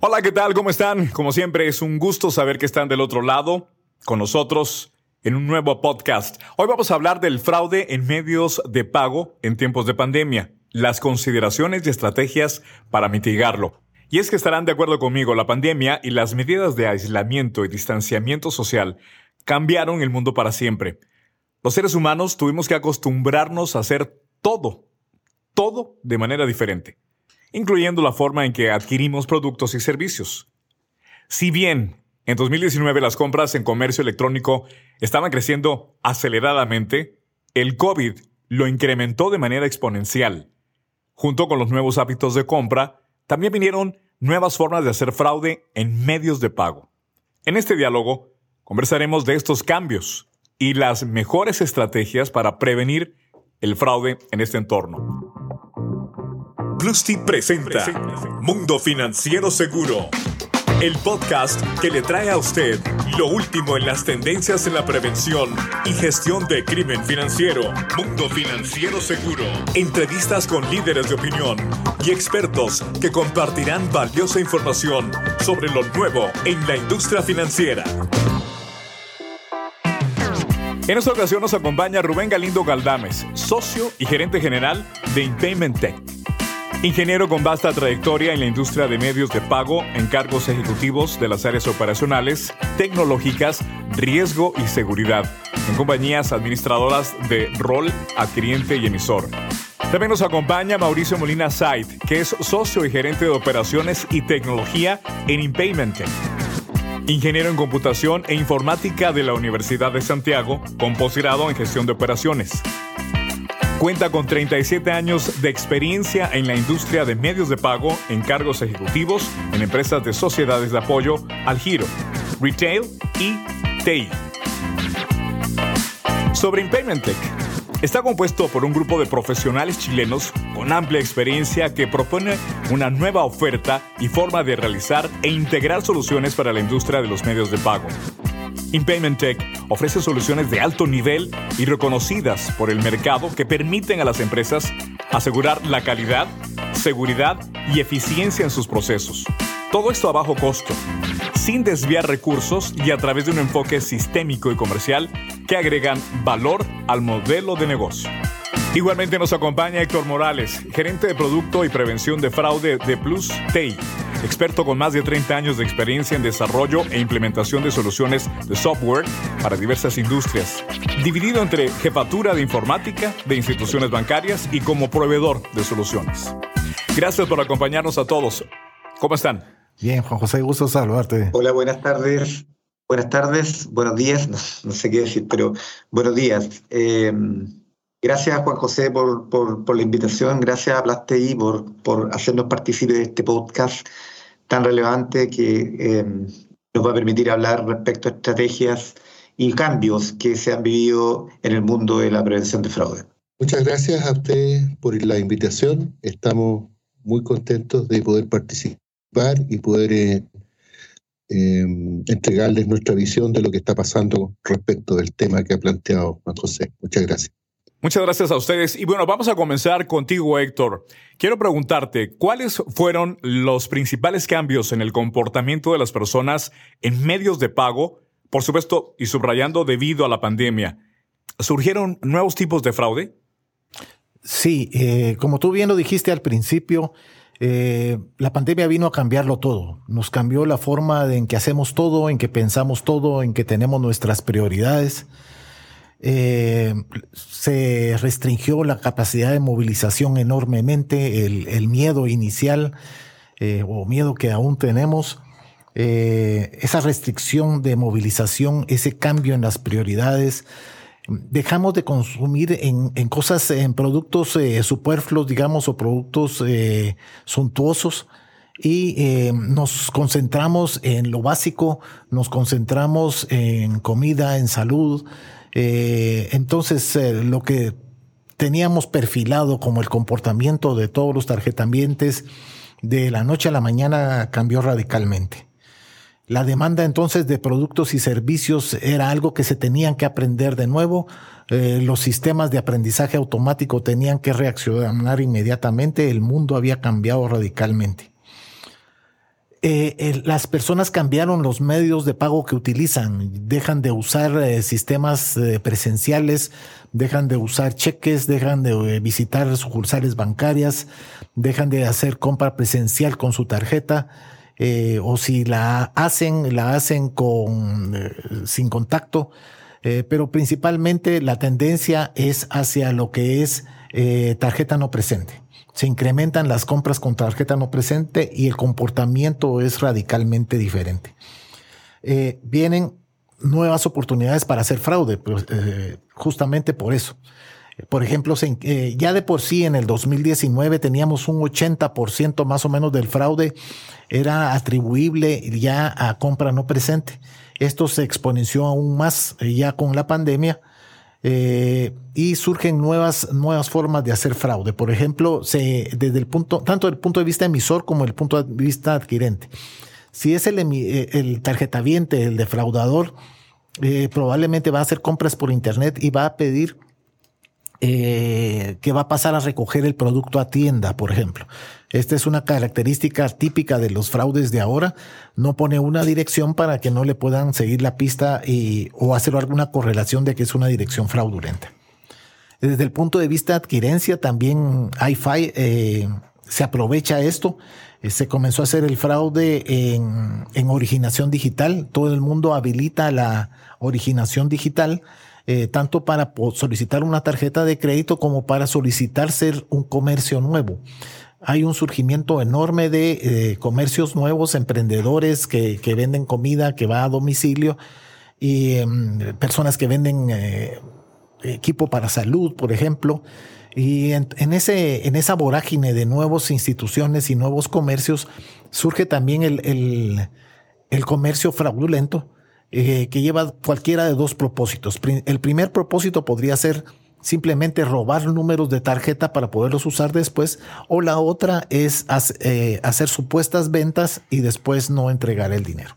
Hola, ¿qué tal? ¿Cómo están? Como siempre, es un gusto saber que están del otro lado con nosotros en un nuevo podcast. Hoy vamos a hablar del fraude en medios de pago en tiempos de pandemia, las consideraciones y estrategias para mitigarlo. Y es que estarán de acuerdo conmigo, la pandemia y las medidas de aislamiento y distanciamiento social cambiaron el mundo para siempre. Los seres humanos tuvimos que acostumbrarnos a hacer todo, todo de manera diferente incluyendo la forma en que adquirimos productos y servicios. Si bien en 2019 las compras en comercio electrónico estaban creciendo aceleradamente, el COVID lo incrementó de manera exponencial. Junto con los nuevos hábitos de compra, también vinieron nuevas formas de hacer fraude en medios de pago. En este diálogo conversaremos de estos cambios y las mejores estrategias para prevenir el fraude en este entorno. Bluesty presenta Mundo Financiero Seguro, el podcast que le trae a usted lo último en las tendencias en la prevención y gestión de crimen financiero. Mundo Financiero Seguro. Entrevistas con líderes de opinión y expertos que compartirán valiosa información sobre lo nuevo en la industria financiera. En esta ocasión nos acompaña Rubén Galindo Galdames, socio y gerente general de Impayment Tech Ingeniero con vasta trayectoria en la industria de medios de pago en cargos ejecutivos de las áreas operacionales, tecnológicas, riesgo y seguridad, en compañías administradoras de rol, adquiriente y emisor. También nos acompaña Mauricio Molina Said, que es socio y gerente de operaciones y tecnología en Impayment Ingeniero en computación e informática de la Universidad de Santiago, con posgrado en gestión de operaciones. Cuenta con 37 años de experiencia en la industria de medios de pago en cargos ejecutivos en empresas de sociedades de apoyo al giro, retail y TI. Sobre Impayment Tech, está compuesto por un grupo de profesionales chilenos con amplia experiencia que propone una nueva oferta y forma de realizar e integrar soluciones para la industria de los medios de pago. Impayment Tech ofrece soluciones de alto nivel y reconocidas por el mercado que permiten a las empresas asegurar la calidad, seguridad y eficiencia en sus procesos. Todo esto a bajo costo, sin desviar recursos y a través de un enfoque sistémico y comercial que agregan valor al modelo de negocio. Igualmente nos acompaña Héctor Morales, gerente de producto y prevención de fraude de Plus TI experto con más de 30 años de experiencia en desarrollo e implementación de soluciones de software para diversas industrias, dividido entre jefatura de informática de instituciones bancarias y como proveedor de soluciones. Gracias por acompañarnos a todos. ¿Cómo están? Bien, Juan José, gusto saludarte. Hola, buenas tardes. Buenas tardes, buenos días, no, sé qué decir, pero buenos días. Eh, gracias, Juan José, por, por, la invitación. Gracias a Plastei por, por hacernos partícipe de este podcast tan relevante que eh, nos va a permitir hablar respecto a estrategias y cambios que se han vivido en el mundo de la prevención de fraude. Muchas gracias a usted por la invitación. Estamos muy contentos de poder participar y poder eh, entregarles nuestra visión de lo que está pasando respecto del tema que ha planteado Juan José. Muchas gracias. Muchas gracias a ustedes. Y bueno, vamos a comenzar contigo, Héctor. Quiero preguntarte, ¿cuáles fueron los principales cambios en el comportamiento de las personas en medios de pago? Por supuesto, y subrayando debido a la pandemia. ¿Surgieron nuevos tipos de fraude? Sí, eh, como tú bien lo dijiste al principio, eh, la pandemia vino a cambiarlo todo. Nos cambió la forma en que hacemos todo, en que pensamos todo, en que tenemos nuestras prioridades. Eh, se restringió la capacidad de movilización enormemente, el, miedo inicial eh, o miedo que aún tenemos, esa restricción de movilización, ese cambio en las prioridades, dejamos de consumir en, cosas, en productos superfluos, digamos, o productos suntuosos y nos concentramos en lo básico, nos concentramos en comida, en salud, eh, entonces, eh, lo que teníamos perfilado como el comportamiento de todos los tarjetambientes, de la noche a la mañana cambió radicalmente. La demanda entonces de productos y servicios era algo que se tenían que aprender de nuevo. Eh, los sistemas de aprendizaje automático tenían que reaccionar inmediatamente. El mundo había cambiado radicalmente. eh, las personas cambiaron los medios de pago que utilizan, dejan de usar eh, sistemas presenciales, dejan de usar cheques, dejan de visitar sucursales bancarias, dejan de hacer compra presencial con su tarjeta, o si la hacen, la hacen con sin contacto. pero principalmente la tendencia es hacia lo que es tarjeta no presente se incrementan las compras con tarjeta no presente y el comportamiento es radicalmente diferente. Eh, vienen nuevas oportunidades para hacer fraude, pues, eh, justamente por eso. Por ejemplo, eh, ya de por sí en el 2019 teníamos un 80% más o menos del fraude era atribuible ya a compra no presente. Esto se exponenció aún más ya con la pandemia eh, y surgen nuevas, nuevas formas de hacer fraude. Por ejemplo, desde el punto, tanto del punto de vista emisor como el punto de vista adquirente. Si es el, eh, el tarjetaviente, el defraudador, eh, probablemente va a hacer compras por internet y va a pedir que va a pasar a recoger el producto a tienda, por ejemplo. Esta es una característica típica de los fraudes de ahora. No pone una dirección para que no le puedan seguir la pista y, o hacer alguna correlación de que es una dirección fraudulenta. Desde el punto de vista de adquirencia, también iFi eh, se aprovecha esto. Eh, se comenzó a hacer el fraude en, en, originación digital. Todo el mundo habilita la originación digital. Eh, tanto para solicitar una tarjeta de crédito como para solicitar ser un comercio nuevo hay un surgimiento enorme de eh, comercios nuevos, emprendedores que, que, venden comida que va a domicilio y em, personas que venden eh, equipo para salud, por ejemplo. Y en, ese, en esa vorágine de nuevas instituciones y nuevos comercios surge también el, el, el comercio fraudulento eh, que lleva cualquiera de dos propósitos. El primer propósito podría ser simplemente robar números de tarjeta para poderlos usar después, o la otra es eh, hacer supuestas ventas y después no entregar el dinero.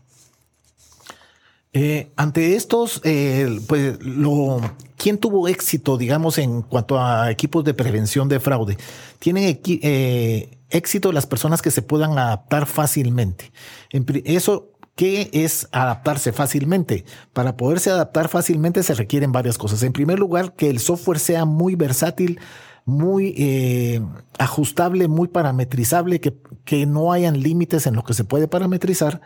Eh, ante estos, pues ¿quién tuvo éxito, digamos, en cuanto a equipos de prevención de fraude? Tienen éxito las personas que se puedan adaptar fácilmente. Eso ¿Qué es adaptarse fácilmente? Para poderse adaptar fácilmente se requieren varias cosas. En primer lugar, que el software sea muy versátil, muy eh, ajustable, muy parametrizable, que, que no hayan límites en lo que se puede parametrizar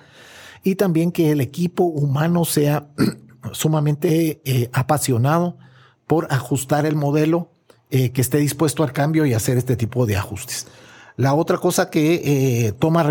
y también que el equipo humano sea sumamente eh, apasionado por ajustar el modelo, eh, que esté dispuesto al cambio y hacer este tipo de ajustes. La otra cosa que toma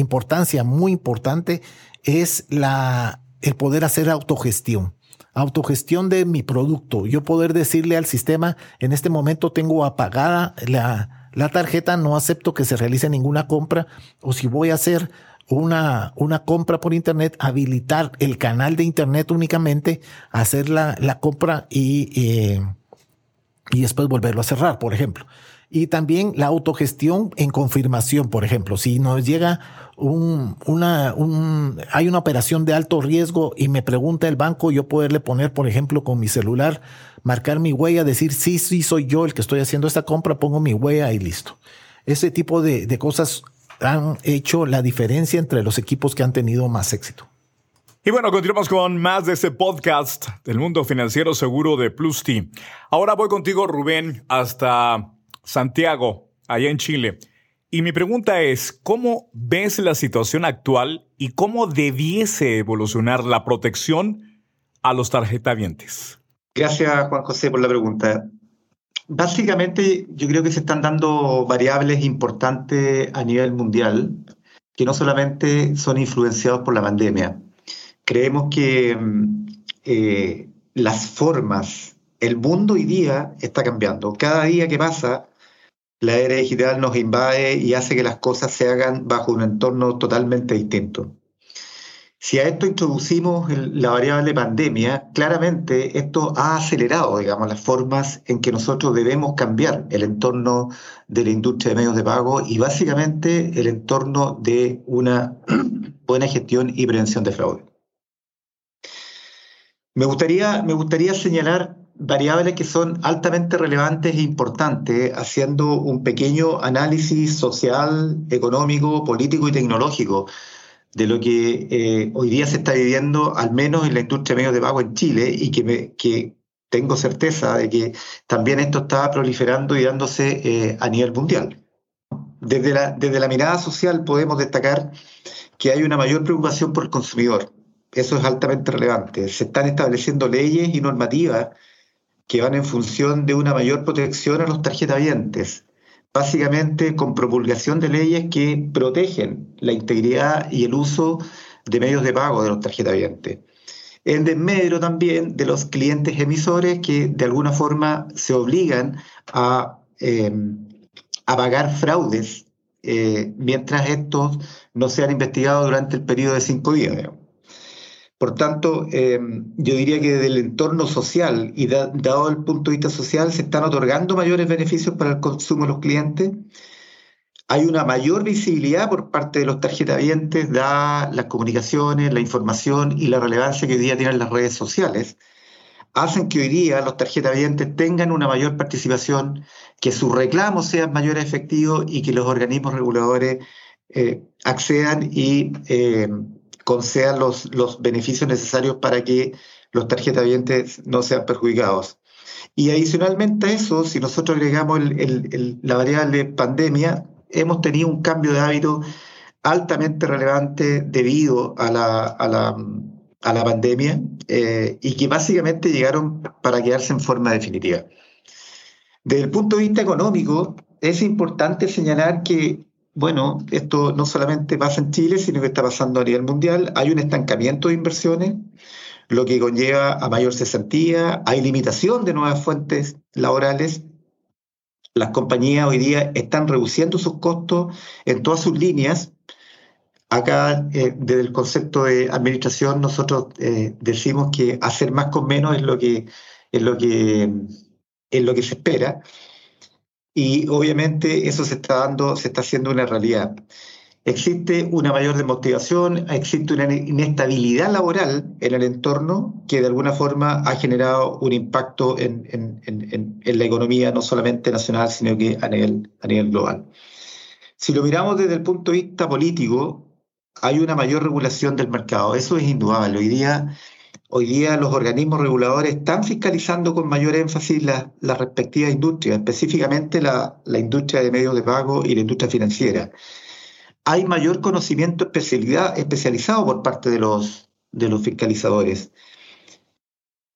importancia muy importante es la, el poder hacer autogestión. Autogestión de mi producto. Yo poder decirle al sistema, en este momento tengo apagada la, la tarjeta, no acepto que se realice ninguna compra, o si voy a hacer una, una compra por internet, habilitar el canal de internet únicamente, hacer la, la compra y, eh, y después volverlo a cerrar, por ejemplo. Y también la autogestión en confirmación, por ejemplo, si nos llega un, una, un, hay una operación de alto riesgo y me pregunta el banco, yo poderle poner, por ejemplo, con mi celular, marcar mi huella, decir, sí, sí, soy yo el que estoy haciendo esta compra, pongo mi huella y listo. Ese tipo de, de cosas han hecho la diferencia entre los equipos que han tenido más éxito. Y bueno, continuamos con más de este podcast del mundo financiero seguro de Plus T. Ahora voy contigo, Rubén, hasta Santiago, allá en Chile. Y mi pregunta es, ¿cómo ves la situación actual y cómo debiese evolucionar la protección a los tarjetavientes? Gracias, Juan José, por la pregunta. Básicamente, yo creo que se están dando variables importantes a nivel mundial que no solamente son influenciados por la pandemia. Creemos que mm, eh, las formas, el mundo hoy día está cambiando. Cada día que pasa, la era digital nos invade y hace que las cosas se hagan bajo un entorno totalmente distinto. Si a esto introducimos la variable pandemia, claramente esto ha acelerado, digamos, las formas en que nosotros debemos cambiar el entorno de la industria de medios de pago y básicamente el entorno de una buena gestión y prevención de fraude. Me gustaría, señalar variables que son altamente relevantes e importantes, haciendo un pequeño análisis social, económico, político y tecnológico de lo que eh, hoy día se está viviendo, al menos en la industria de medios de pago en Chile, y que, me, que tengo certeza de que también esto está proliferando y dándose eh, a nivel mundial. Desde la, desde la mirada social podemos destacar que hay una mayor preocupación por el consumidor. Eso es altamente relevante. Se están estableciendo leyes y normativas que van en función de una mayor protección a los tarjetavientes, básicamente con promulgación de leyes que protegen la integridad y el uso de medios de pago de los tarjetavientes. En desmedro también de los clientes emisores que de alguna forma se obligan a, eh, a pagar fraudes eh, mientras estos no sean investigados durante el periodo de cinco días. Por tanto, em, yo diría que desde el entorno social y dado el punto de vista social se están otorgando mayores beneficios para el consumo de los clientes. Hay una mayor visibilidad por parte de los tarjetavientes, dadas las comunicaciones, la información y la relevancia que hoy día tienen las redes sociales. Hacen que hoy día los tarjetavientes tengan una mayor participación, que sus reclamos sean mayores efectivos y que los organismos reguladores eh, accedan y eh, concedan los, los beneficios necesarios para que los tarjetavientes no sean perjudicados. Y adicionalmente a eso, si nosotros agregamos la variable pandemia, hemos tenido un cambio de hábito altamente relevante debido a la, a la, a la pandemia eh, y que básicamente llegaron para quedarse en forma definitiva. Desde el punto de vista económico, es importante señalar que bueno, esto no solamente pasa en Chile, sino que está pasando a nivel mundial. Hay un estancamiento de inversiones, lo que conlleva a mayor cesantía, hay limitación de nuevas fuentes laborales. Las compañías hoy día están reduciendo sus costos en todas sus líneas. Acá, eh, desde el concepto de administración, nosotros eh, decimos que hacer más con menos es lo que, es lo que, es lo que se espera y obviamente eso se está dando, se está haciendo una realidad. Existe una mayor desmotivación, existe una inestabilidad laboral en el entorno que de alguna forma ha generado un impacto en, en, en, la economía no solamente nacional, sino que a nivel, a nivel global. Si lo miramos desde el punto de vista político, hay una mayor regulación del mercado. Eso es indudable. Hoy día Hoy día los organismos reguladores están fiscalizando con mayor énfasis las la respectivas industrias, específicamente la, industria de medios de pago y la industria financiera. Hay mayor conocimiento especialidad, especializado por parte de los, de los fiscalizadores.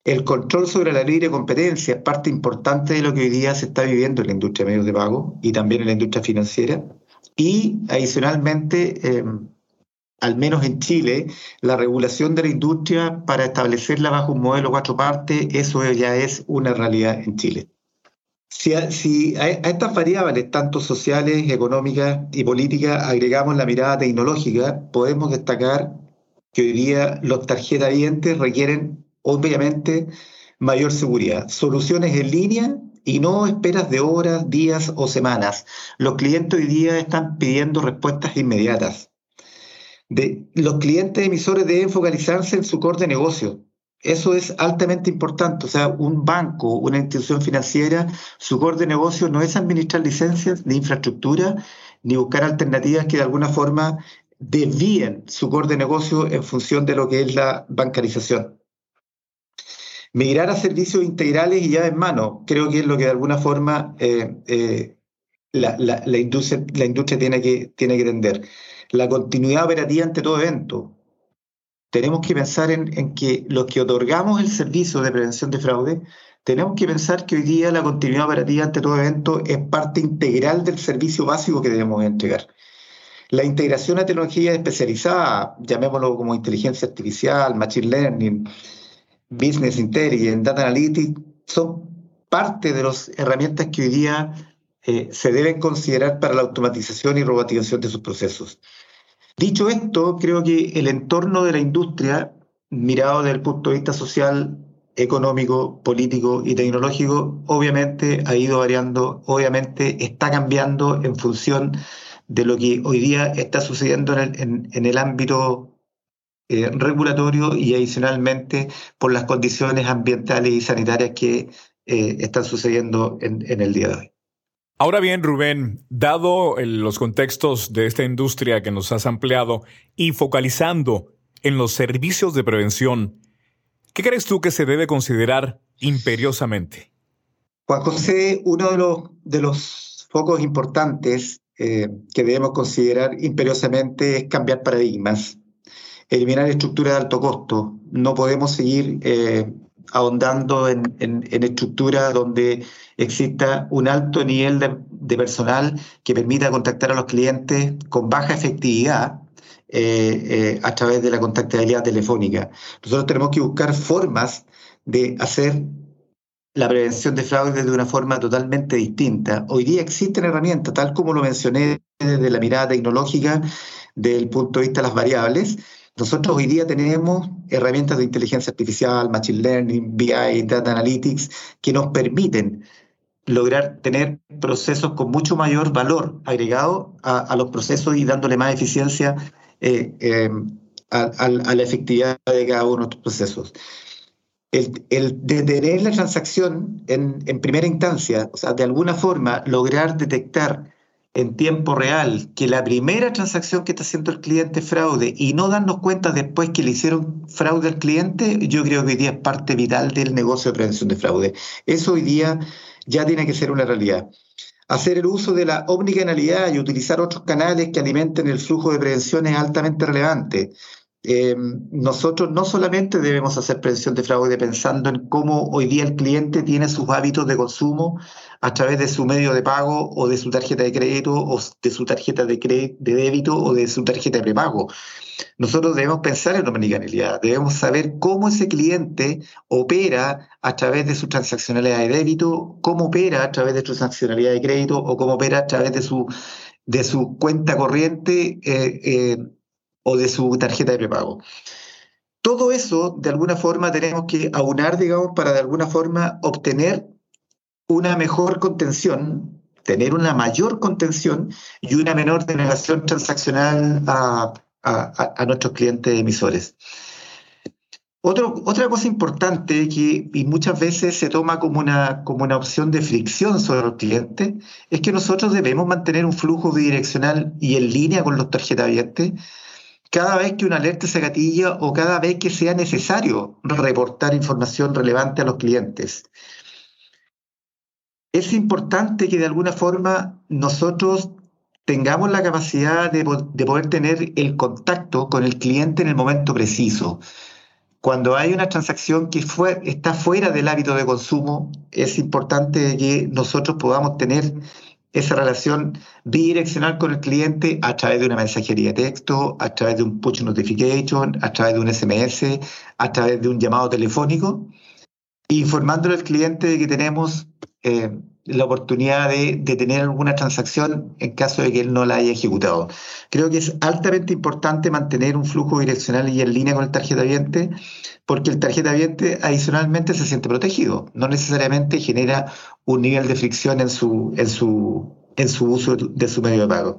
El control sobre la libre competencia es parte importante de lo que hoy día se está viviendo en la industria de medios de pago y también en la industria financiera. Y adicionalmente, eh, al menos en Chile, la regulación de la industria para establecerla bajo un modelo cuatro partes, eso ya es una realidad en Chile. Si a, si a, estas variables, tanto sociales, económicas y políticas, agregamos la mirada tecnológica, podemos destacar que hoy día los tarjetavientes requieren, obviamente, mayor seguridad, soluciones en línea y no esperas de horas, días o semanas. Los clientes hoy día están pidiendo respuestas inmediatas los clientes emisores deben focalizarse en su core de negocio. Eso es altamente importante. O sea, un banco, una institución financiera, su core de negocio no es administrar licencias ni infraestructura, ni buscar alternativas que de alguna forma desvíen su core de negocio en función de lo que es la bancarización. Migrar a servicios integrales y ya en mano, creo que es lo que de alguna forma eh, eh, la, industria, tiene que, tiene que entender la continuidad operativa ante todo evento. Tenemos que pensar en, que los que otorgamos el servicio de prevención de fraude, tenemos que pensar que hoy día la continuidad operativa ante todo evento es parte integral del servicio básico que debemos entregar. La integración a tecnología especializada, llamémoslo como inteligencia artificial, machine learning, business intelligence, data analytics, son parte de las herramientas que hoy día eh, se deben considerar para la automatización y robotización de sus procesos. Dicho esto, creo que el entorno de la industria, mirado desde el punto de vista social, económico, político y tecnológico, obviamente ha ido variando, obviamente está cambiando en función de lo que hoy día está sucediendo en el, en el ámbito eh, regulatorio y adicionalmente por las condiciones ambientales y sanitarias que eh, están sucediendo en, el día de hoy. Ahora bien, Rubén, dado los contextos de esta industria que nos has ampliado y focalizando en los servicios de prevención, ¿qué crees tú que se debe considerar imperiosamente? Juan José, uno de los, de los focos importantes eh, que debemos considerar imperiosamente es cambiar paradigmas eliminar estructuras de alto costo. No podemos seguir eh, ahondando en, estructuras donde exista un alto nivel de, personal que permita contactar a los clientes con baja efectividad eh, eh, a través de la contactabilidad telefónica. Nosotros tenemos que buscar formas de hacer la prevención de fraudes de una forma totalmente distinta. Hoy día existen herramientas, tal como lo mencioné desde la mirada tecnológica, del punto de vista de las variables, nosotros hoy día tenemos herramientas de inteligencia artificial, machine learning, BI, data analytics, que nos permiten lograr tener procesos con mucho mayor valor agregado a, los procesos y dándole más eficiencia eh, eh, a, la efectividad de cada uno de estos procesos. El, el detener la transacción en, en primera instancia, o sea, de alguna forma lograr detectar en tiempo real que la primera transacción que está haciendo el cliente es fraude y no darnos cuenta después que le hicieron fraude al cliente, yo creo que hoy día es parte vital del negocio de prevención de fraude. Eso hoy día ya tiene que ser una realidad. Hacer el uso de la omnicanalidad y utilizar otros canales que alimenten el flujo de prevención es altamente relevante. Eh, nosotros no solamente debemos hacer prevención de fraude pensando en cómo hoy día el cliente tiene sus hábitos de consumo a través de su medio de pago o de su tarjeta de crédito o de su tarjeta de, débito o de su tarjeta de prepago. Nosotros debemos pensar en omnicanalidad, debemos saber cómo ese cliente opera a través de su transaccionalidad de débito, cómo opera a través de su transaccionalidad de crédito o cómo opera a través de su, de su cuenta corriente eh, eh, o de su tarjeta de prepago. Todo eso, de alguna forma, tenemos que aunar, digamos, para de alguna forma obtener una mejor contención, tener una mayor contención y una menor denegación transaccional a, nuestros clientes emisores. otra cosa importante que y muchas veces se toma como una, como una opción de fricción sobre los clientes es que nosotros debemos mantener un flujo bidireccional y en línea con los tarjetavientes cada vez que una alerta se gatilla o cada vez que sea necesario reportar información relevante a los clientes. Es importante que de alguna forma nosotros tengamos la capacidad de, poder tener el contacto con el cliente en el momento preciso. Cuando hay una transacción que está fuera del hábito de consumo, es importante que nosotros podamos tener esa relación bidireccional con el cliente a través de una mensajería de texto, a través de un push notification, a través de un SMS, a través de un llamado telefónico, informándole al cliente de que tenemos eh, la oportunidad de, tener alguna transacción en caso de que él no la haya ejecutado. Creo que es altamente importante mantener un flujo direccional y en línea con el tarjeta viente, porque el tarjeta viente adicionalmente se siente protegido, no necesariamente genera un nivel de fricción en su, en su, en su uso de su medio de pago.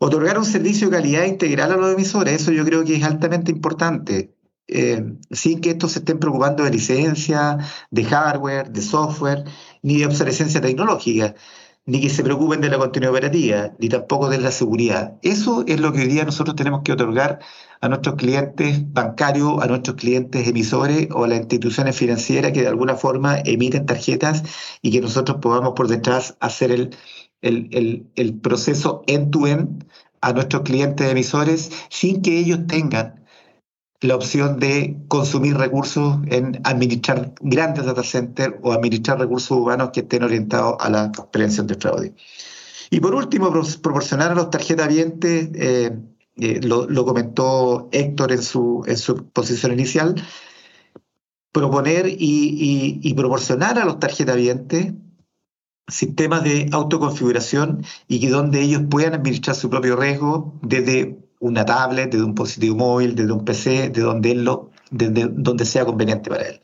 Otorgar un servicio de calidad integral a los emisores, eso yo creo que es altamente importante. Eh, sin que estos se estén preocupando de licencia, de hardware, de software, ni de obsolescencia tecnológica, ni que se preocupen de la continuidad operativa, ni tampoco de la seguridad. Eso es lo que hoy día nosotros tenemos que otorgar a nuestros clientes bancarios, a nuestros clientes emisores o a las instituciones financieras que de alguna forma emiten tarjetas y que nosotros podamos por detrás hacer el, el, el proceso end-to-end a nuestros clientes emisores sin que ellos tengan la opción de consumir recursos en administrar grandes data centers o administrar recursos humanos que estén orientados a la prevención del fraude. Y por último, proporcionar a los tarjetas vientes, eh, eh, lo, comentó Héctor en su, en su posición inicial, proponer y, y proporcionar a los tarjetas vientes sistemas de autoconfiguración y que donde ellos puedan administrar su propio riesgo desde una tablet, desde un dispositivo móvil, desde un PC, de donde, él lo, desde donde sea conveniente para él.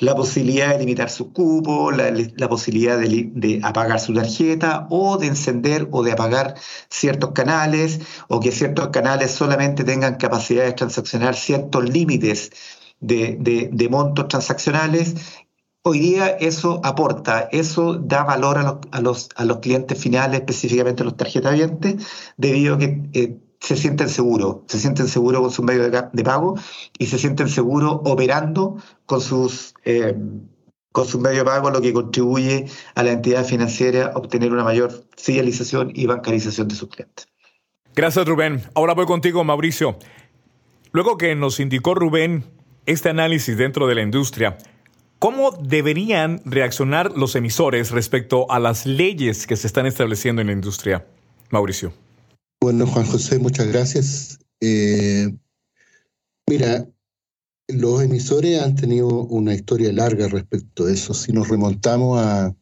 la posibilidad de limitar su cupo, la, posibilidad de, apagar su tarjeta o de encender o de apagar ciertos canales o que ciertos canales solamente tengan capacidad de transaccionar ciertos límites de, montos transaccionales Hoy día eso aporta, eso da valor a los, a los, a los clientes finales, específicamente a los tarjetavientes, debido a que eh, se sienten seguros, se sienten seguros con su medio de, pago y se sienten seguros operando con sus, eh, con su medio de pago, lo que contribuye a la entidad financiera a obtener una mayor fidelización y bancarización de sus clientes. Gracias, Rubén. Ahora voy contigo, Mauricio. Luego que nos indicó Rubén este análisis dentro de la industria, ¿cómo deberían reaccionar los emisores respecto a las leyes que se están estableciendo en la industria? Mauricio. Bueno, Juan José, muchas gracias. Eh, mira, los emisores han tenido una historia larga respecto a eso. Si nos remontamos a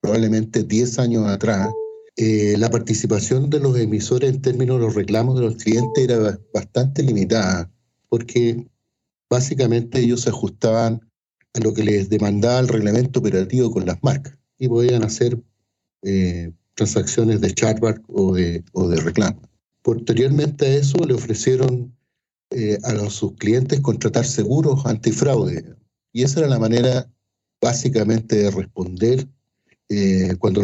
probablemente 10 años atrás, eh, la participación de los emisores en términos de los reclamos de los clientes era bastante limitada, porque básicamente ellos se ajustaban a lo que les demandaba el reglamento operativo con las marcas y podían hacer eh, transacciones de chargeback o de, o de reclamo. Posteriormente a eso le ofrecieron eh, a los, sus clientes contratar seguros antifraude y esa era la manera básicamente de responder eh, cuando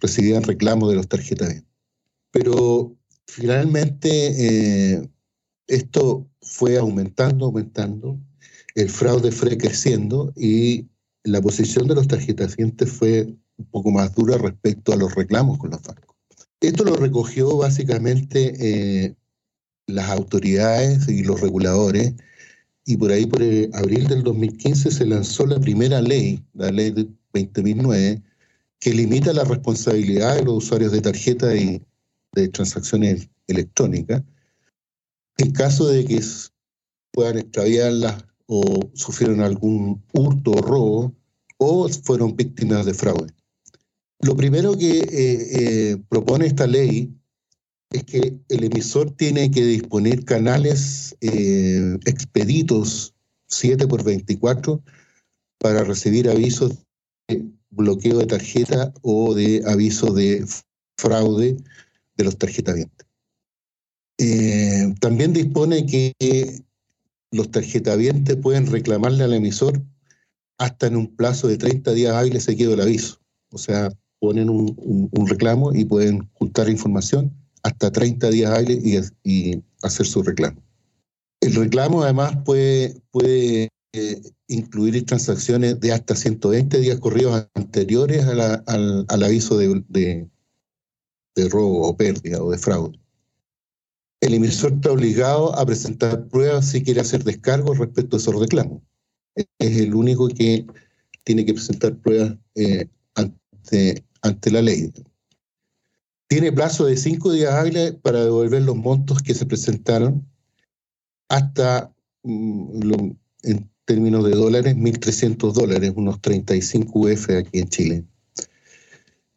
recibían reclamos de los tarjetas. Pero finalmente eh, esto fue aumentando, aumentando, el fraude fue creciendo y la posición de los tarjetas fue un poco más dura respecto a los reclamos con los bancos. Esto lo recogió básicamente eh, las autoridades y los reguladores, y por ahí, por abril del 2015, se lanzó la primera ley, la ley de 2009, que limita la responsabilidad de los usuarios de tarjeta y de transacciones electrónicas en caso de que puedan extraviarlas o sufrieron algún hurto o robo o fueron víctimas de fraude. Lo primero que eh, eh, propone esta ley es que el emisor tiene que disponer canales eh, expeditos 7 por 24 para recibir avisos de bloqueo de tarjeta o de aviso de fraude de los tarjetavientes. también dispone que los tarjetavientes pueden reclamarle al emisor hasta en un plazo de 30 días hábiles se quedó el aviso. O sea, ponen un, reclamo y pueden juntar información hasta 30 días hábiles y, hacer su reclamo. El reclamo además puede, puede eh, incluir transacciones de hasta 120 días corridos anteriores al, aviso de, de, robo o pérdida o de fraude. El emisor está obligado a presentar pruebas si quiere hacer descargos respecto a esos reclamos. Es el único que tiene que presentar pruebas eh, ante, ante la ley. Tiene plazo de cinco días hábiles para devolver los montos que se presentaron hasta, mm, en términos de dólares, 1.300 dólares, unos 35 UF aquí en Chile.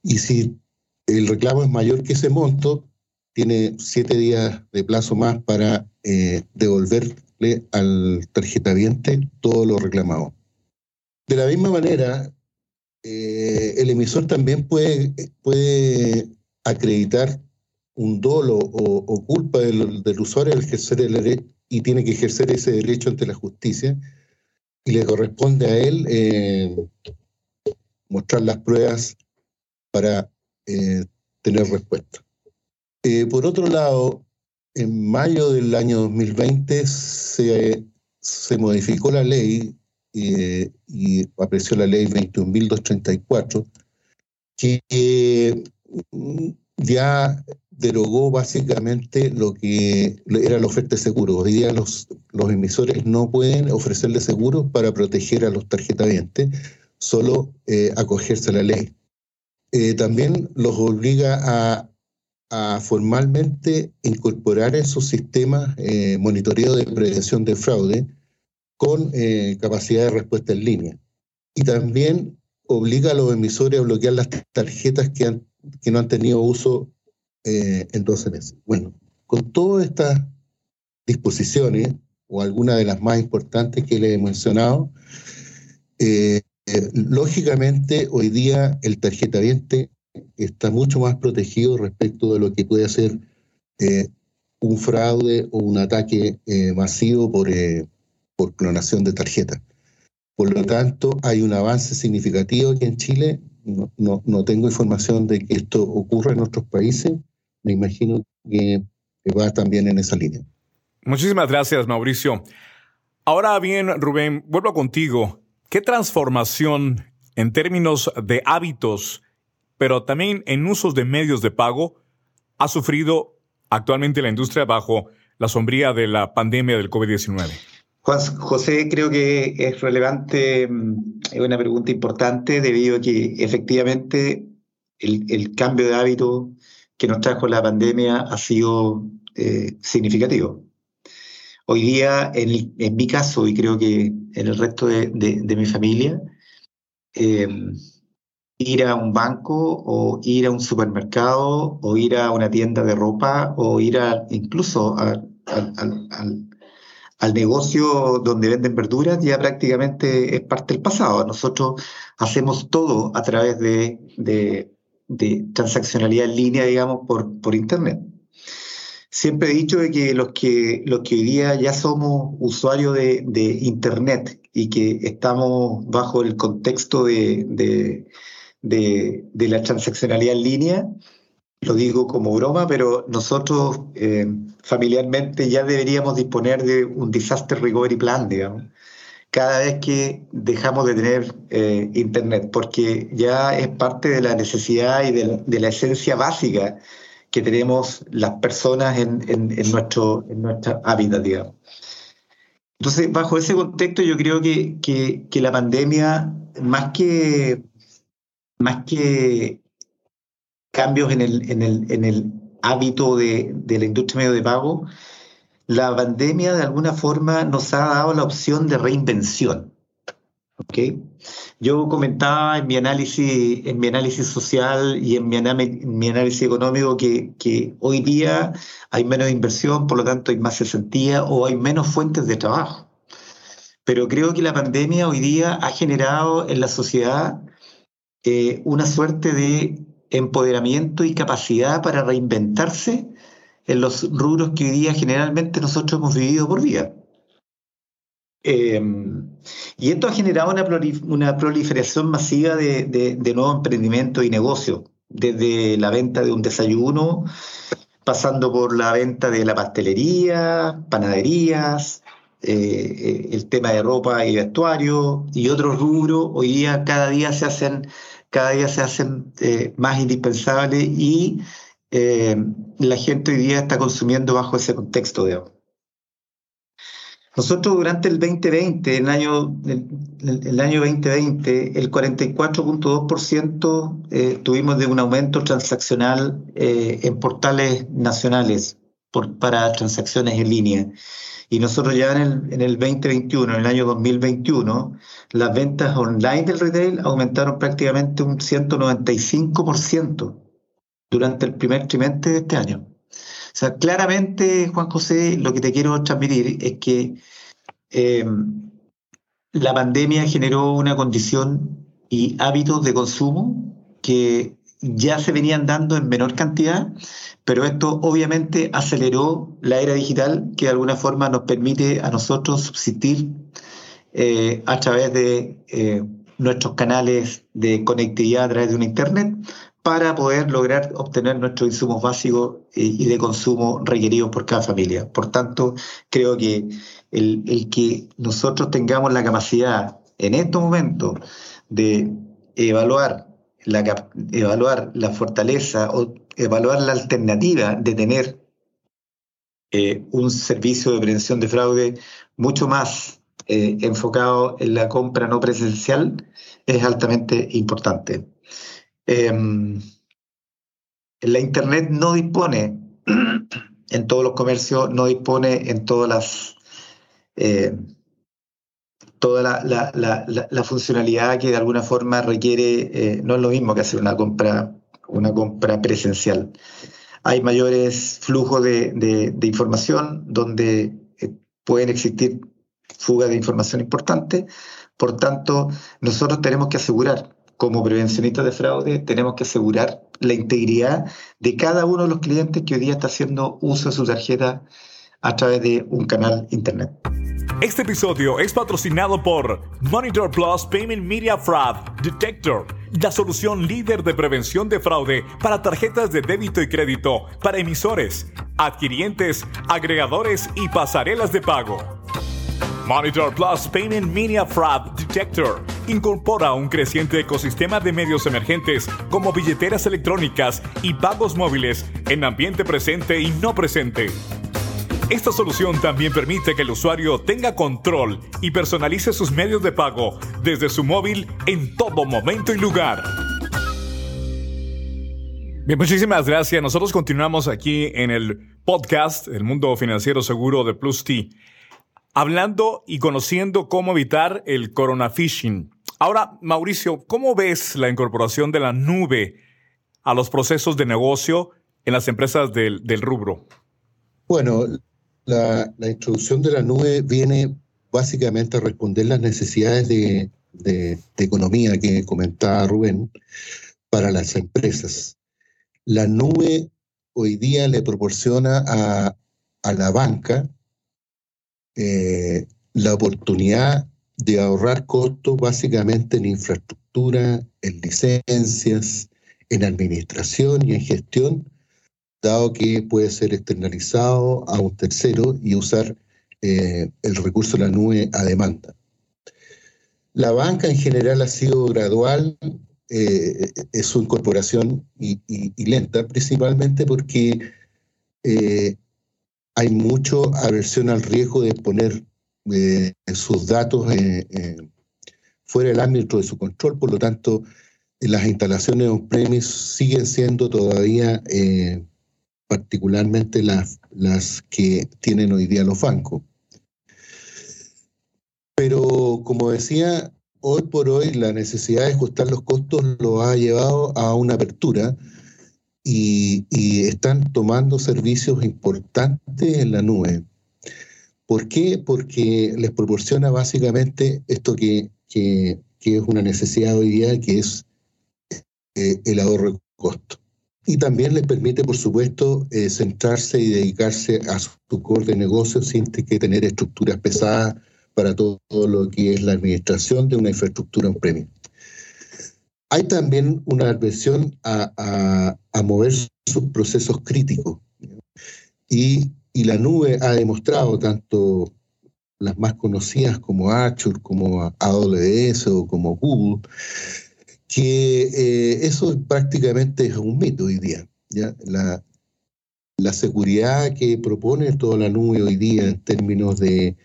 Y si el reclamo es mayor que ese monto, tiene siete días de plazo más para eh, devolverle al tarjetaviente todo lo reclamado. De la misma manera, eh, el emisor también puede, puede acreditar un dolo o, culpa del, usuario al ejercer el y tiene que ejercer ese derecho ante la justicia y le corresponde a él eh, mostrar las pruebas para eh, tener respuesta. por otro lado, en mayo del año 2020 se, se modificó la ley eh, y apareció la ley 21.234, que mm, ya derogó básicamente lo que era la oferta de seguro. Hoy día los, los emisores no pueden ofrecerle seguros para proteger a los tarjetavientes, solo eh, acogerse a la ley. Eh, también los obliga a, a, formalmente incorporar en sus sistemas monitoreo de prevención de fraude con eh, capacidad de respuesta en línea. Y también obliga a los emisores a bloquear las tarjetas que, no han tenido uso eh, en 12 meses. Bueno, con todas estas disposiciones, o algunas de las más importantes que les he mencionado, eh, lógicamente hoy día el tarjeta 20 está mucho más protegido respecto de lo que puede hacer un fraude o un ataque masivo por, por clonación de tarjeta. Por lo tanto, hay un avance significativo aquí en Chile. No, no, no tengo información de que esto ocurra en otros países. Me imagino que va también en esa línea. Muchísimas gracias, Mauricio. Ahora bien, Rubén, vuelvo contigo. ¿Qué transformación en términos de hábitos, pero también en usos de medios de pago, ha sufrido actualmente la industria bajo la sombría de la pandemia del COVID-19? Juan José, creo que es relevante, mm, es una pregunta importante debido a que efectivamente el, cambio de hábito que nos trajo la pandemia ha sido eh, significativo. Hoy día, en, mi caso, y creo que en el resto de, mi familia, em, ir a un banco o ir a un supermercado o ir a una tienda de ropa o ir a, incluso al, negocio donde venden verduras ya prácticamente es parte del pasado. Nosotros hacemos todo a través de, de transaccionalidad en línea, digamos, por, Internet. Siempre he dicho de que los que, hoy día ya somos usuarios de, Internet y que estamos bajo el contexto de, de, la transaccionalidad en línea, lo digo como broma, pero nosotros eh, familiarmente ya deberíamos disponer de un disaster recovery plan, digamos, cada vez que dejamos de tener eh, Internet, porque ya es parte de la necesidad y de la esencia básica que tenemos las personas en, nuestro, en nuestra hábitat, digamos. Entonces, bajo ese contexto, yo creo que, que, la pandemia, más que, más que cambios en el, en el, en el hábito de, la industria medio de pago, la pandemia de alguna forma nos ha dado la opción de reinvención. ¿okay? Yo comentaba en mi análisis, en mi análisis social y en mi, análisis económico que, que, hoy día hay menos inversión, por lo tanto hay más cesantía o hay menos fuentes de trabajo. Pero creo que la pandemia hoy día ha generado en la sociedad eh, una suerte de empoderamiento y capacidad para reinventarse en los rubros que hoy día generalmente nosotros hemos vivido por vida. Em, y esto ha generado una, proliferación masiva de, nuevos emprendimientos y negocios, desde la venta de un desayuno, pasando por la venta de la pastelería, panaderías, eh, eh, el tema de ropa y vestuario y otros rubros. Hoy día cada día se hacen, cada día se hacen eh, más indispensables y la gente hoy día está consumiendo bajo ese contexto de nosotros durante el 2020, el año, el, año 2020, el 44.2% eh, tuvimos de un aumento transaccional eh, en portales nacionales por, para transacciones en línea. Y nosotros ya en el, en el 2021, en el año 2021, las ventas online del retail aumentaron prácticamente un 195% durante el primer trimestre de este año. O sea, claramente, Juan José, lo que te quiero transmitir es que em, la pandemia generó una condición y hábitos de consumo que ya se venían dando en menor cantidad, pero esto obviamente aceleró la era digital que de alguna forma nos permite a nosotros subsistir eh, a través de eh, nuestros canales de conectividad a través de una Internet, para poder lograr obtener nuestros insumos básicos y de consumo requeridos por cada familia. Por tanto, creo que el, que nosotros tengamos la capacidad en estos momentos de evaluar evaluar la fortaleza o evaluar la alternativa de tener eh, un servicio de prevención de fraude mucho más eh, enfocado en la compra no presencial es altamente importante. Em, la Internet no dispone en todos los comercios, no dispone en todas las... Toda la, funcionalidad que de alguna forma requiere, eh, no es lo mismo que hacer una compra, una compra presencial. Hay mayores flujos de, información donde eh, pueden existir fugas de información importantes, Por tanto, nosotros tenemos que asegurar, como prevencionistas de fraude, tenemos que asegurar la integridad de cada uno de los clientes que hoy día está haciendo uso de su tarjeta a través de un canal internet. Este episodio es patrocinado por Monitor Plus Payment Media Fraud Detector, la solución líder de prevención de fraude para tarjetas de débito y crédito para emisores, adquirientes, agregadores y pasarelas de pago. Monitor Plus Payment Media Fraud Detector incorpora un creciente ecosistema de medios emergentes como billeteras electrónicas y pagos móviles en ambiente presente y no presente. Esta solución también permite que el usuario tenga control y personalice sus medios de pago desde su móvil en todo momento y lugar. Bien, muchísimas gracias. Nosotros continuamos aquí en el podcast El Mundo Financiero Seguro de Plus T, hablando y conociendo cómo evitar el corona phishing. Ahora, Mauricio, ¿cómo ves la incorporación de la nube a los procesos de negocio en las empresas del, del rubro? Bueno, la, introducción de la nube viene básicamente a responder las necesidades de, economía que comentaba Rubén para las empresas. La nube hoy día le proporciona a, a la banca eh, la oportunidad de ahorrar costos básicamente en infraestructura, en licencias, en administración y en gestión, dado que puede ser externalizado a un tercero y usar eh, el recurso de la nube a demanda. La banca en general ha sido gradual eh, es su incorporación y, lenta, principalmente porque eh, hay mucho aversión al riesgo de poner eh, sus datos fuera del ámbito de su control, por lo tanto, las instalaciones on-premise siguen siendo todavía particularmente las, las que tienen hoy día los bancos. Pero como decía, hoy por hoy la necesidad de ajustar los costos lo ha llevado a una apertura y, y están tomando servicios importantes en la nube. ¿Por qué? Porque les proporciona básicamente esto que, que, que es una necesidad hoy día, que es eh, el ahorro de costo. Y también les permite, por supuesto, eh, centrarse y dedicarse a su, su core de negocio sin que tener estructuras pesadas para todo, lo que es la administración de una infraestructura en premio. Hay también una adversión a mover sus procesos críticos. Y y la nube ha demostrado, tanto las más conocidas como Azure, como AWS o como Google, que eh, eso prácticamente es un mito hoy día. La, la, seguridad que propone toda la nube hoy día en términos de,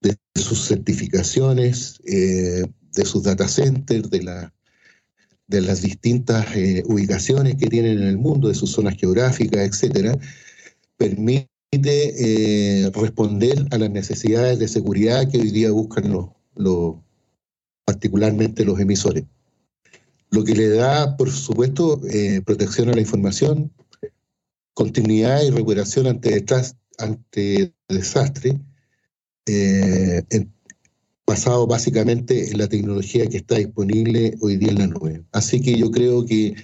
de sus certificaciones, eh, de sus data centers, de, la, de las distintas eh, ubicaciones que tienen en el mundo, de sus zonas geográficas, etcétera, permite eh, responder a las necesidades de seguridad que hoy día buscan los, los, particularmente los emisores. Lo que le da, por supuesto, eh, protección a la información, continuidad y recuperación ante, ante desastre, eh, basado básicamente en la tecnología que está disponible hoy día en la nube. Así que yo creo que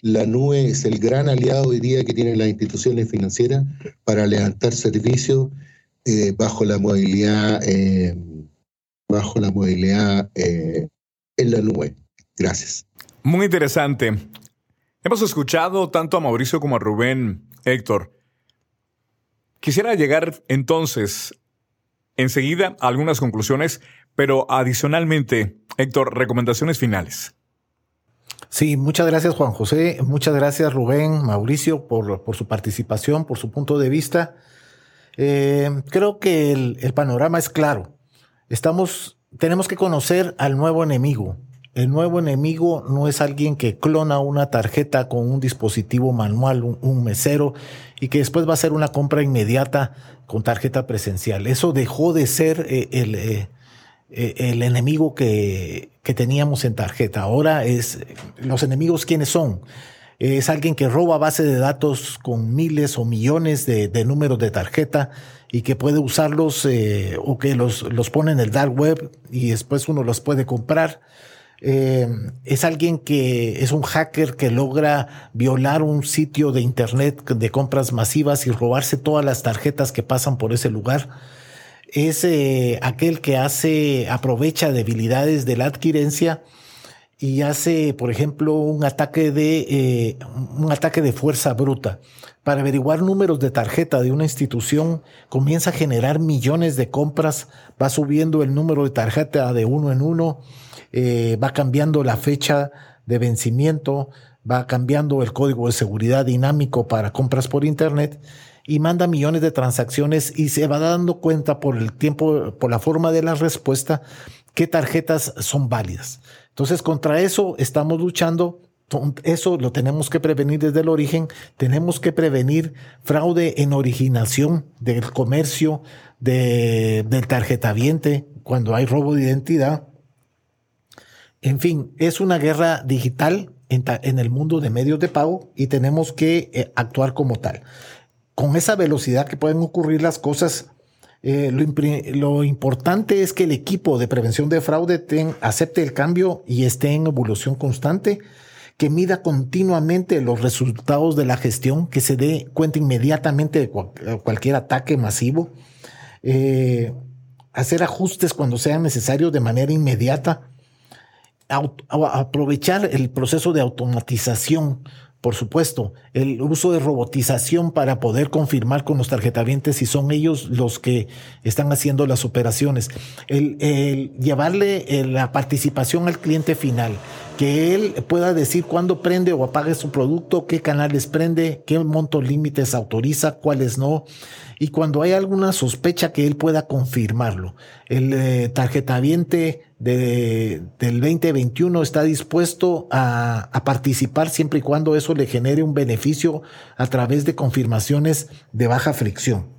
la nube es el gran aliado hoy día que tienen las instituciones financieras para levantar servicios eh, bajo la movilidad, bajo la movilidad en la nube. Gracias. Muy interesante. Hemos escuchado tanto a Mauricio como a Rubén, Héctor. Quisiera llegar entonces enseguida a algunas conclusiones, pero adicionalmente, Héctor, recomendaciones finales. Sí, muchas gracias Juan José, muchas gracias Rubén, Mauricio por, por su participación, por su punto de vista. Eh, creo que el, el, panorama es claro. Estamos, tenemos que conocer al nuevo enemigo. El nuevo enemigo no es alguien que clona una tarjeta con un dispositivo manual, un, mesero, y que después va a hacer una compra inmediata con tarjeta presencial. Eso dejó de ser eh, el, eh, el enemigo que, que, teníamos en tarjeta. Ahora es los enemigos quiénes son. es alguien que roba base de datos con miles o millones de, números de tarjeta y que puede usarlos eh, o que los, los pone en el dark web y después uno los puede comprar. Eh, es alguien que es un hacker que logra violar un sitio de internet de compras masivas y robarse todas las tarjetas que pasan por ese lugar. Es eh, aquel que hace, aprovecha debilidades de la adquirencia y hace, por ejemplo, un ataque de, eh, un ataque de fuerza bruta. Para averiguar números de tarjeta de una institución, comienza a generar millones de compras, va subiendo el número de tarjeta de uno en uno, eh, va cambiando la fecha de vencimiento, va cambiando el código de seguridad dinámico para compras por Internet y manda millones de transacciones y se va dando cuenta por el tiempo, por la forma de la respuesta, qué tarjetas son válidas. Entonces, contra eso estamos luchando. Eso lo tenemos que prevenir desde el origen. Tenemos que prevenir fraude en originación del comercio, de, del tarjetaviente, cuando hay robo de identidad. En fin, es una guerra digital en, el mundo de medios de pago y tenemos que eh, actuar como tal. Con esa velocidad que pueden ocurrir las cosas, eh, lo, importante es que el equipo de prevención de fraude acepte el cambio y esté en evolución constante, que mida continuamente los resultados de la gestión, que se dé cuenta inmediatamente de cualquier ataque masivo, eh, hacer ajustes cuando sea necesario de manera inmediata aprovechar el proceso de automatización, por supuesto, el uso de robotización para poder confirmar con los tarjetavientes si son ellos los que están haciendo las operaciones, el, llevarle eh, la participación al cliente final, que él pueda decir cuándo prende o apague su producto, qué canales prende, qué montos límites autoriza, cuáles no, y cuando hay alguna sospecha que él pueda confirmarlo. El eh, tarjetaviente de, del 2021 está dispuesto a, a, participar siempre y cuando eso le genere un beneficio a través de confirmaciones de baja fricción.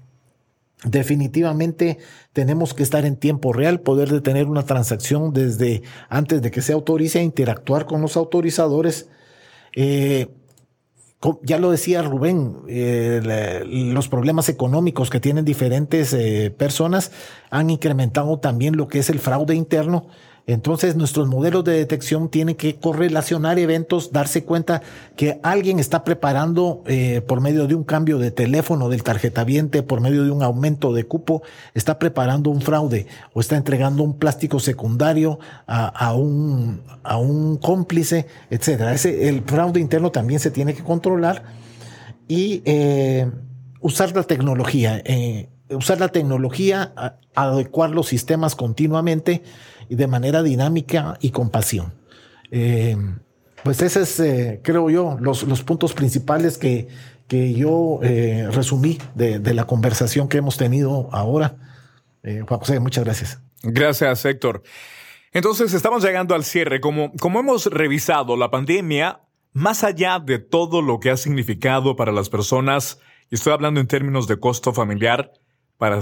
Definitivamente tenemos que estar en tiempo real, poder detener una transacción desde antes de que se autorice, interactuar con los autorizadores. Eh, ya lo decía Rubén, eh, los problemas económicos que tienen diferentes eh, personas han incrementado también lo que es el fraude interno entonces nuestros modelos de detección tienen que correlacionar eventos, darse cuenta que alguien está preparando eh, por medio de un cambio de teléfono del tarjetaviente, por medio de un aumento de cupo, está preparando un fraude o está entregando un plástico secundario a, un, a un cómplice, etcétera. Ese, el fraude interno también se tiene que controlar y eh, usar la tecnología. Eh, usar la tecnología, adecuar los sistemas continuamente y de manera dinámica y con pasión. Eh, pues ese es, eh, creo yo, los, los, puntos principales que, que yo eh, resumí de, de, la conversación que hemos tenido ahora. Juan José, muchas gracias. Gracias, Héctor. Entonces, estamos llegando al cierre. Como, como hemos revisado, la pandemia, más allá de todo lo que ha significado para las personas, y estoy hablando en términos de costo familiar, para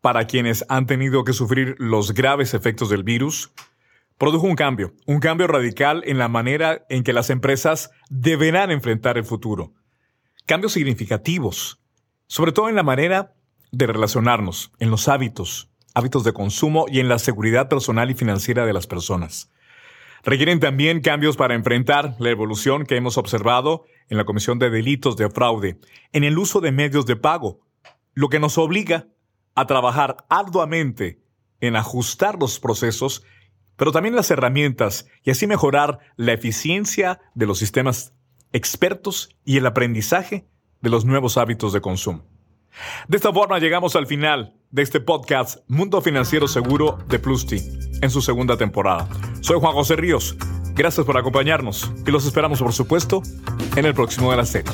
para quienes han tenido que sufrir los graves efectos del virus, produjo un cambio, un cambio radical en la manera en que las empresas deberán enfrentar el futuro. Cambios significativos, sobre todo en la manera de relacionarnos, en los hábitos, hábitos de consumo y en la seguridad personal y financiera de las personas. Requieren también cambios para enfrentar la evolución que hemos observado en la Comisión de Delitos de Fraude, en el uso de medios de pago, lo que nos obliga a trabajar arduamente en ajustar los procesos, pero también las herramientas y así mejorar la eficiencia de los sistemas expertos y el aprendizaje de los nuevos hábitos de consumo. De esta forma llegamos al final de este podcast Mundo Financiero Seguro de Plusti en su segunda temporada. Soy Juan José Ríos. Gracias por acompañarnos y los esperamos por supuesto en el próximo de la serie.